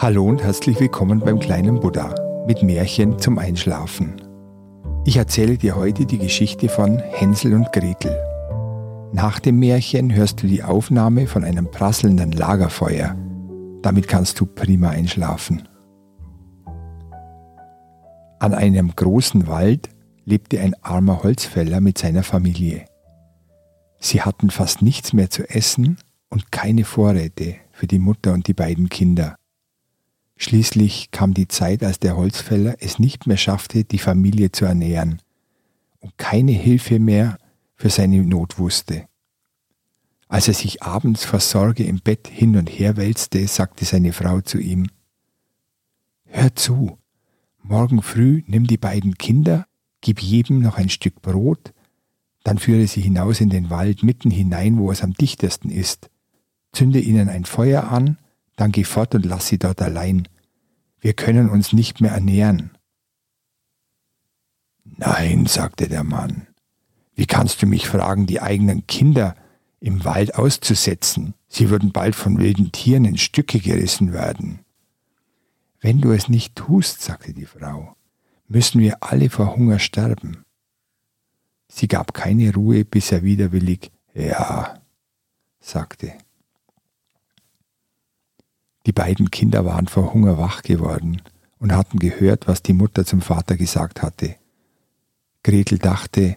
Hallo und herzlich willkommen beim kleinen Buddha mit Märchen zum Einschlafen. Ich erzähle dir heute die Geschichte von Hänsel und Gretel. Nach dem Märchen hörst du die Aufnahme von einem prasselnden Lagerfeuer. Damit kannst du prima einschlafen. An einem großen Wald lebte ein armer Holzfäller mit seiner Familie. Sie hatten fast nichts mehr zu essen und keine Vorräte für die Mutter und die beiden Kinder. Schließlich kam die Zeit, als der Holzfäller es nicht mehr schaffte, die Familie zu ernähren und keine Hilfe mehr für seine Not wusste. Als er sich abends vor Sorge im Bett hin und her wälzte, sagte seine Frau zu ihm, Hör zu, morgen früh nimm die beiden Kinder, gib jedem noch ein Stück Brot, dann führe sie hinaus in den Wald mitten hinein, wo es am dichtesten ist, zünde ihnen ein Feuer an dann geh fort und lass sie dort allein. Wir können uns nicht mehr ernähren. Nein, sagte der Mann, wie kannst du mich fragen, die eigenen Kinder im Wald auszusetzen? Sie würden bald von wilden Tieren in Stücke gerissen werden. Wenn du es nicht tust, sagte die Frau, müssen wir alle vor Hunger sterben. Sie gab keine Ruhe, bis er widerwillig Ja sagte. Die beiden Kinder waren vor Hunger wach geworden und hatten gehört, was die Mutter zum Vater gesagt hatte. Gretel dachte,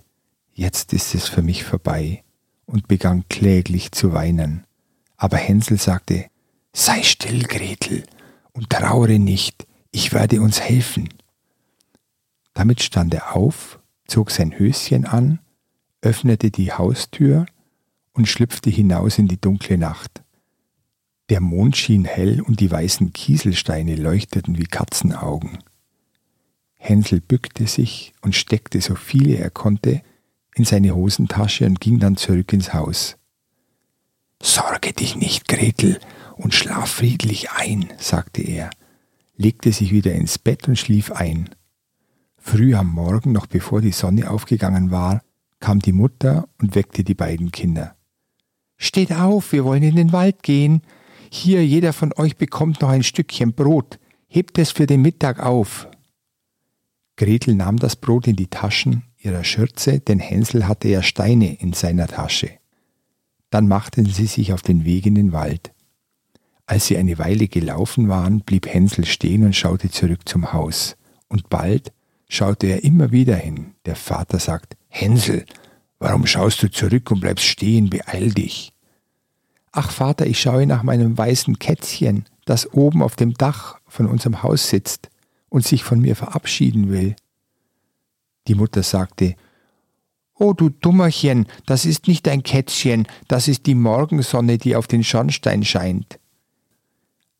jetzt ist es für mich vorbei und begann kläglich zu weinen. Aber Hänsel sagte, Sei still, Gretel, und trauere nicht, ich werde uns helfen. Damit stand er auf, zog sein Höschen an, öffnete die Haustür und schlüpfte hinaus in die dunkle Nacht. Der Mond schien hell und die weißen Kieselsteine leuchteten wie Katzenaugen. Hänsel bückte sich und steckte so viele er konnte in seine Hosentasche und ging dann zurück ins Haus. Sorge dich nicht, Gretel, und schlaf friedlich ein, sagte er, legte sich wieder ins Bett und schlief ein. Früh am Morgen, noch bevor die Sonne aufgegangen war, kam die Mutter und weckte die beiden Kinder. Steht auf, wir wollen in den Wald gehen, hier, jeder von euch bekommt noch ein Stückchen Brot, hebt es für den Mittag auf. Gretel nahm das Brot in die Taschen ihrer Schürze, denn Hänsel hatte ja Steine in seiner Tasche. Dann machten sie sich auf den Weg in den Wald. Als sie eine Weile gelaufen waren, blieb Hänsel stehen und schaute zurück zum Haus. Und bald schaute er immer wieder hin. Der Vater sagt, Hänsel, warum schaust du zurück und bleibst stehen, beeil dich. Ach Vater, ich schaue nach meinem weißen Kätzchen, das oben auf dem Dach von unserem Haus sitzt und sich von mir verabschieden will. Die Mutter sagte, Oh du Dummerchen, das ist nicht ein Kätzchen, das ist die Morgensonne, die auf den Schornstein scheint.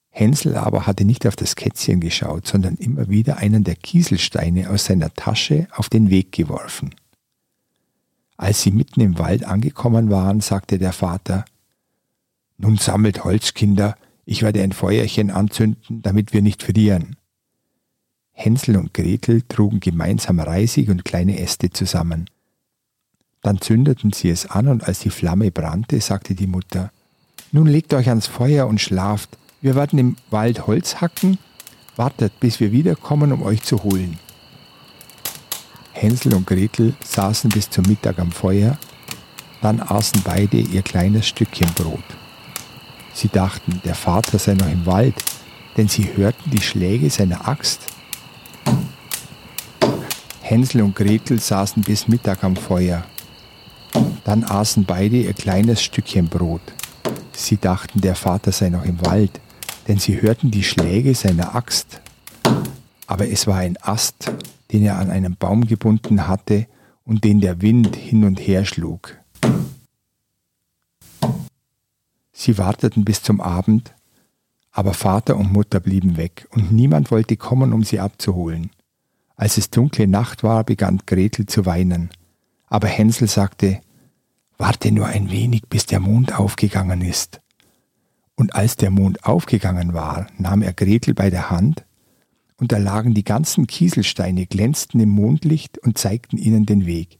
Hänsel aber hatte nicht auf das Kätzchen geschaut, sondern immer wieder einen der Kieselsteine aus seiner Tasche auf den Weg geworfen. Als sie mitten im Wald angekommen waren, sagte der Vater, nun sammelt Holz, Kinder, ich werde ein Feuerchen anzünden, damit wir nicht frieren. Hänsel und Gretel trugen gemeinsam Reisig und kleine Äste zusammen. Dann zündeten sie es an und als die Flamme brannte, sagte die Mutter, Nun legt euch ans Feuer und schlaft, wir werden im Wald Holz hacken, wartet, bis wir wiederkommen, um euch zu holen. Hänsel und Gretel saßen bis zum Mittag am Feuer, dann aßen beide ihr kleines Stückchen Brot. Sie dachten, der Vater sei noch im Wald, denn sie hörten die Schläge seiner Axt. Hänsel und Gretel saßen bis Mittag am Feuer. Dann aßen beide ihr kleines Stückchen Brot. Sie dachten, der Vater sei noch im Wald, denn sie hörten die Schläge seiner Axt. Aber es war ein Ast, den er an einen Baum gebunden hatte und den der Wind hin und her schlug. Sie warteten bis zum Abend, aber Vater und Mutter blieben weg und niemand wollte kommen, um sie abzuholen. Als es dunkle Nacht war, begann Gretel zu weinen, aber Hänsel sagte, Warte nur ein wenig, bis der Mond aufgegangen ist. Und als der Mond aufgegangen war, nahm er Gretel bei der Hand, und da lagen die ganzen Kieselsteine, glänzten im Mondlicht und zeigten ihnen den Weg.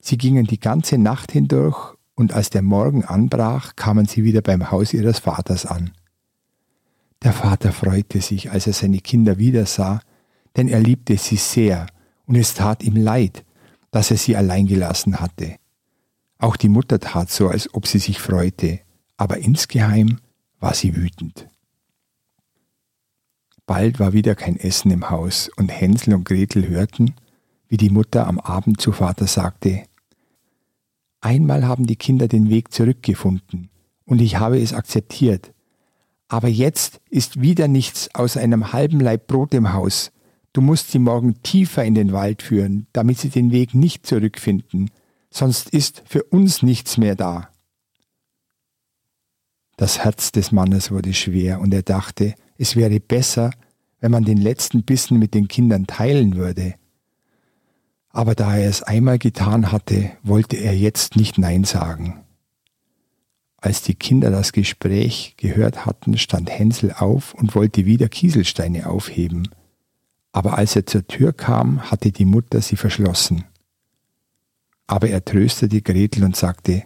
Sie gingen die ganze Nacht hindurch und als der Morgen anbrach, kamen sie wieder beim Haus ihres Vaters an. Der Vater freute sich, als er seine Kinder wiedersah, denn er liebte sie sehr, und es tat ihm leid, dass er sie allein gelassen hatte. Auch die Mutter tat so, als ob sie sich freute, aber insgeheim war sie wütend. Bald war wieder kein Essen im Haus, und Hänsel und Gretel hörten, wie die Mutter am Abend zu Vater sagte, Einmal haben die Kinder den Weg zurückgefunden, und ich habe es akzeptiert, aber jetzt ist wieder nichts außer einem halben Laib Brot im Haus. Du musst sie morgen tiefer in den Wald führen, damit sie den Weg nicht zurückfinden, sonst ist für uns nichts mehr da. Das Herz des Mannes wurde schwer, und er dachte, es wäre besser, wenn man den letzten Bissen mit den Kindern teilen würde. Aber da er es einmal getan hatte, wollte er jetzt nicht Nein sagen. Als die Kinder das Gespräch gehört hatten, stand Hänsel auf und wollte wieder Kieselsteine aufheben. Aber als er zur Tür kam, hatte die Mutter sie verschlossen. Aber er tröstete Gretel und sagte,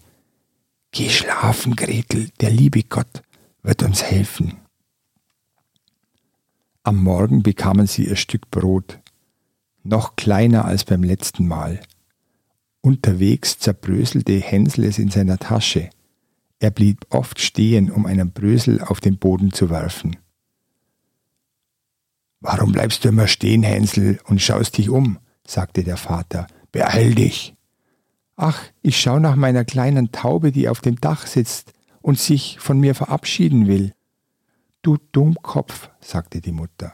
Geh schlafen, Gretel, der liebe Gott wird uns helfen. Am Morgen bekamen sie ihr Stück Brot, noch kleiner als beim letzten Mal. Unterwegs zerbröselte Hänsel es in seiner Tasche. Er blieb oft stehen, um einen Brösel auf den Boden zu werfen. Warum bleibst du immer stehen, Hänsel, und schaust dich um? sagte der Vater. Beeil dich. Ach, ich schau nach meiner kleinen Taube, die auf dem Dach sitzt und sich von mir verabschieden will. Du Dummkopf, sagte die Mutter.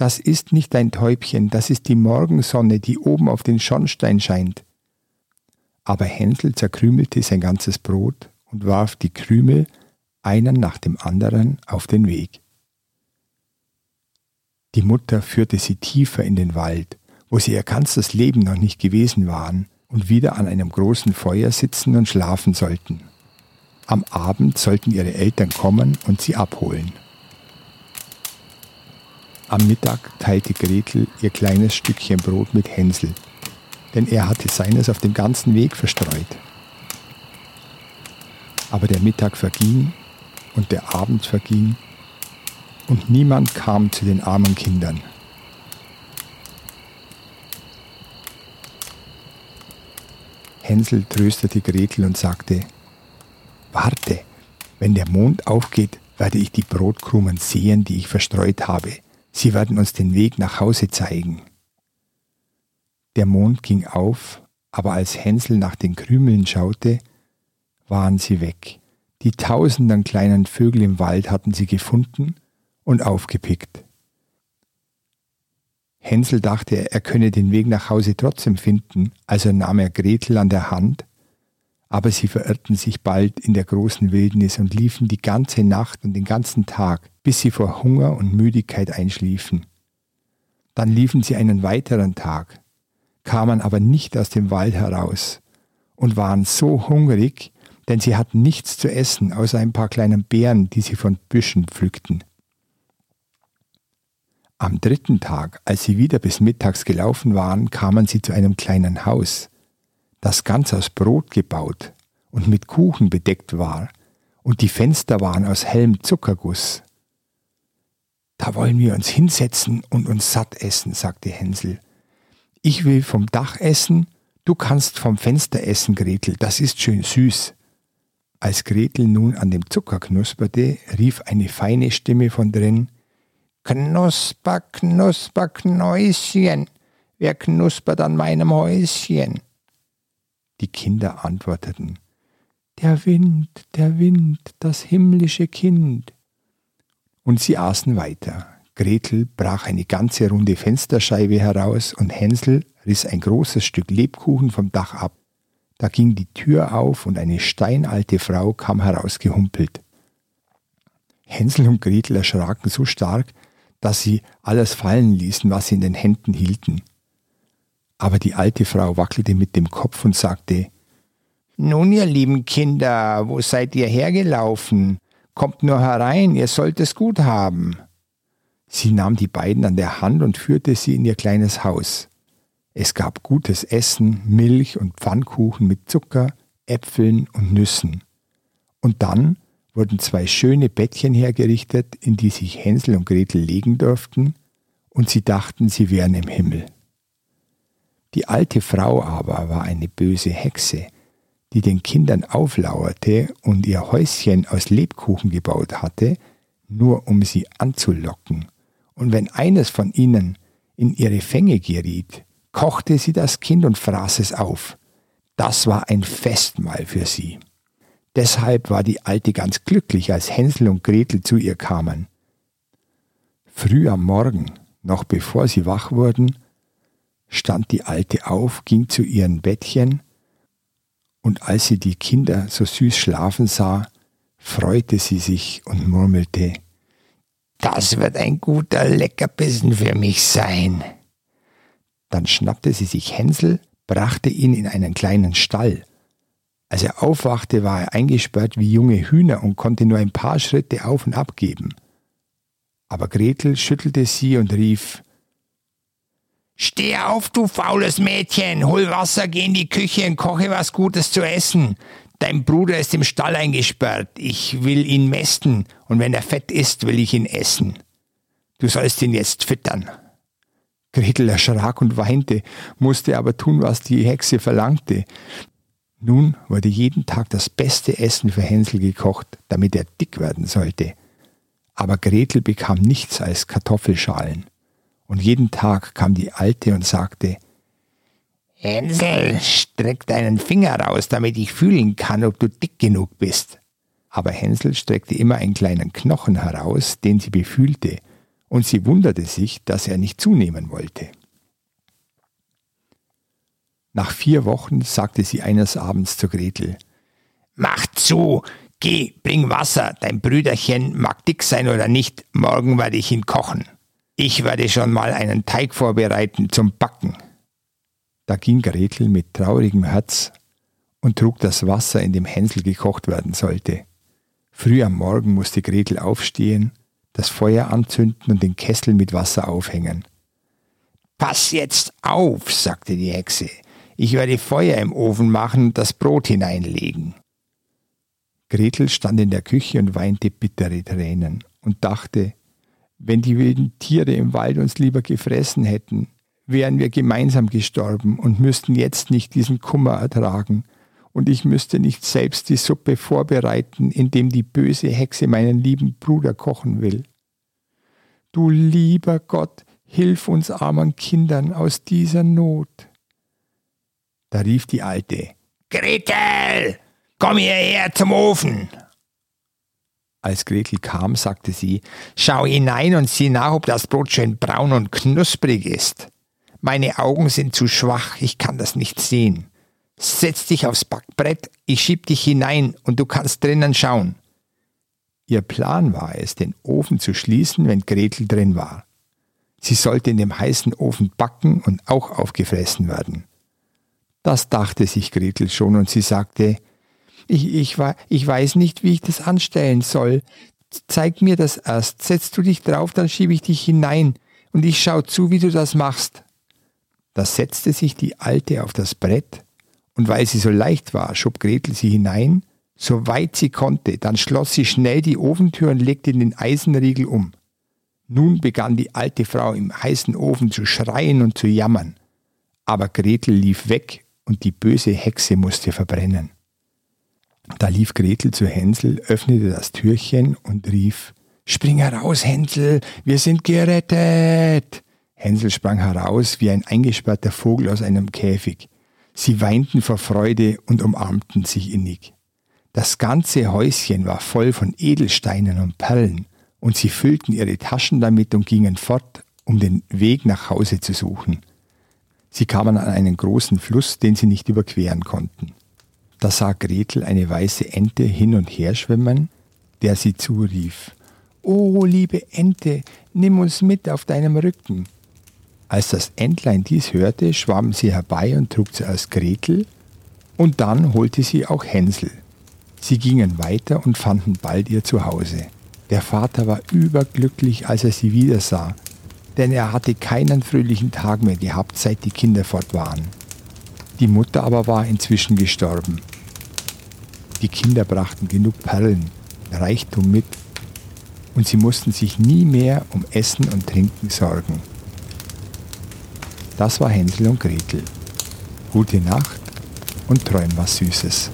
Das ist nicht dein Täubchen, das ist die Morgensonne, die oben auf den Schornstein scheint. Aber Hänsel zerkrümelte sein ganzes Brot und warf die Krümel einen nach dem anderen auf den Weg. Die Mutter führte sie tiefer in den Wald, wo sie ihr ganzes Leben noch nicht gewesen waren und wieder an einem großen Feuer sitzen und schlafen sollten. Am Abend sollten ihre Eltern kommen und sie abholen. Am Mittag teilte Gretel ihr kleines Stückchen Brot mit Hänsel, denn er hatte seines auf dem ganzen Weg verstreut. Aber der Mittag verging und der Abend verging und niemand kam zu den armen Kindern. Hänsel tröstete Gretel und sagte, Warte, wenn der Mond aufgeht, werde ich die Brotkrumen sehen, die ich verstreut habe. Sie werden uns den Weg nach Hause zeigen. Der Mond ging auf, aber als Hänsel nach den Krümeln schaute, waren sie weg. Die tausenden kleinen Vögel im Wald hatten sie gefunden und aufgepickt. Hänsel dachte, er könne den Weg nach Hause trotzdem finden, also nahm er Gretel an der Hand, aber sie verirrten sich bald in der großen Wildnis und liefen die ganze Nacht und den ganzen Tag, bis sie vor Hunger und Müdigkeit einschliefen. Dann liefen sie einen weiteren Tag, kamen aber nicht aus dem Wald heraus und waren so hungrig, denn sie hatten nichts zu essen außer ein paar kleinen Beeren, die sie von Büschen pflückten. Am dritten Tag, als sie wieder bis mittags gelaufen waren, kamen sie zu einem kleinen Haus, das ganz aus Brot gebaut und mit Kuchen bedeckt war, und die Fenster waren aus hellem Zuckerguss. Da wollen wir uns hinsetzen und uns satt essen, sagte Hänsel. Ich will vom Dach essen, du kannst vom Fenster essen, Gretel, das ist schön süß. Als Gretel nun an dem Zucker knusperte, rief eine feine Stimme von drin Knusper, knusper, Knäuschen, wer knuspert an meinem Häuschen? Die Kinder antworteten Der Wind, der Wind, das himmlische Kind. Und sie aßen weiter. Gretel brach eine ganze runde Fensterscheibe heraus und Hänsel riss ein großes Stück Lebkuchen vom Dach ab. Da ging die Tür auf und eine steinalte Frau kam herausgehumpelt. Hänsel und Gretel erschraken so stark, dass sie alles fallen ließen, was sie in den Händen hielten. Aber die alte Frau wackelte mit dem Kopf und sagte, Nun, ihr lieben Kinder, wo seid ihr hergelaufen? Kommt nur herein, ihr sollt es gut haben. Sie nahm die beiden an der Hand und führte sie in ihr kleines Haus. Es gab gutes Essen, Milch und Pfannkuchen mit Zucker, Äpfeln und Nüssen. Und dann wurden zwei schöne Bettchen hergerichtet, in die sich Hänsel und Gretel legen durften, und sie dachten, sie wären im Himmel. Die alte Frau aber war eine böse Hexe, die den Kindern auflauerte und ihr Häuschen aus Lebkuchen gebaut hatte, nur um sie anzulocken. Und wenn eines von ihnen in ihre Fänge geriet, kochte sie das Kind und fraß es auf. Das war ein Festmahl für sie. Deshalb war die Alte ganz glücklich, als Hänsel und Gretel zu ihr kamen. Früh am Morgen, noch bevor sie wach wurden, stand die Alte auf, ging zu ihren Bettchen, und als sie die Kinder so süß schlafen sah, freute sie sich und murmelte, Das wird ein guter Leckerbissen für mich sein. Dann schnappte sie sich Hänsel, brachte ihn in einen kleinen Stall, als er aufwachte, war er eingesperrt wie junge Hühner und konnte nur ein paar Schritte auf und ab geben. Aber Gretel schüttelte sie und rief Steh auf, du faules Mädchen, hol Wasser, geh in die Küche und koche was Gutes zu essen. Dein Bruder ist im Stall eingesperrt, ich will ihn mästen, und wenn er fett ist, will ich ihn essen. Du sollst ihn jetzt füttern. Gretel erschrak und weinte, musste aber tun, was die Hexe verlangte. Nun wurde jeden Tag das beste Essen für Hänsel gekocht, damit er dick werden sollte. Aber Gretel bekam nichts als Kartoffelschalen. Und jeden Tag kam die Alte und sagte, Hänsel, streck deinen Finger raus, damit ich fühlen kann, ob du dick genug bist. Aber Hänsel streckte immer einen kleinen Knochen heraus, den sie befühlte, und sie wunderte sich, dass er nicht zunehmen wollte. Nach vier Wochen sagte sie eines Abends zu Gretel, Mach zu, geh, bring Wasser, dein Brüderchen mag dick sein oder nicht, morgen werde ich ihn kochen. Ich werde schon mal einen Teig vorbereiten zum Backen. Da ging Gretel mit traurigem Herz und trug das Wasser, in dem Hänsel gekocht werden sollte. Früh am Morgen musste Gretel aufstehen, das Feuer anzünden und den Kessel mit Wasser aufhängen. Pass jetzt auf, sagte die Hexe, ich werde Feuer im Ofen machen und das Brot hineinlegen. Gretel stand in der Küche und weinte bittere Tränen und dachte, wenn die wilden Tiere im Wald uns lieber gefressen hätten, wären wir gemeinsam gestorben und müssten jetzt nicht diesen Kummer ertragen, und ich müsste nicht selbst die Suppe vorbereiten, indem die böse Hexe meinen lieben Bruder kochen will. Du lieber Gott, hilf uns armen Kindern aus dieser Not. Da rief die Alte, Gretel, komm hierher zum Ofen. Als Gretel kam, sagte sie, schau hinein und sieh nach, ob das Brot schön braun und knusprig ist. Meine Augen sind zu schwach, ich kann das nicht sehen. Setz dich aufs Backbrett, ich schieb dich hinein und du kannst drinnen schauen. Ihr Plan war es, den Ofen zu schließen, wenn Gretel drin war. Sie sollte in dem heißen Ofen backen und auch aufgefressen werden. Das dachte sich Gretel schon und sie sagte, ich, ich, ich weiß nicht, wie ich das anstellen soll. Zeig mir das erst. Setzt du dich drauf, dann schiebe ich dich hinein und ich schau zu, wie du das machst. Da setzte sich die Alte auf das Brett und weil sie so leicht war, schob Gretel sie hinein, so weit sie konnte, dann schloss sie schnell die Ofentür und legte den Eisenriegel um. Nun begann die alte Frau im heißen Ofen zu schreien und zu jammern. Aber Gretel lief weg und die böse Hexe musste verbrennen. Da lief Gretel zu Hänsel, öffnete das Türchen und rief Spring heraus, Hänsel, wir sind gerettet. Hänsel sprang heraus wie ein eingesperrter Vogel aus einem Käfig. Sie weinten vor Freude und umarmten sich innig. Das ganze Häuschen war voll von Edelsteinen und Perlen, und sie füllten ihre Taschen damit und gingen fort, um den Weg nach Hause zu suchen. Sie kamen an einen großen Fluss, den sie nicht überqueren konnten. Da sah Gretel eine weiße Ente hin und her schwimmen, der sie zurief, O liebe Ente, nimm uns mit auf deinem Rücken. Als das Entlein dies hörte, schwamm sie herbei und trug zuerst Gretel, und dann holte sie auch Hänsel. Sie gingen weiter und fanden bald ihr Zuhause. Der Vater war überglücklich, als er sie wiedersah, denn er hatte keinen fröhlichen Tag mehr gehabt, seit die Kinder fort waren. Die Mutter aber war inzwischen gestorben. Die Kinder brachten genug Perlen, Reichtum mit und sie mussten sich nie mehr um Essen und Trinken sorgen. Das war Hänsel und Gretel. Gute Nacht und träum was Süßes.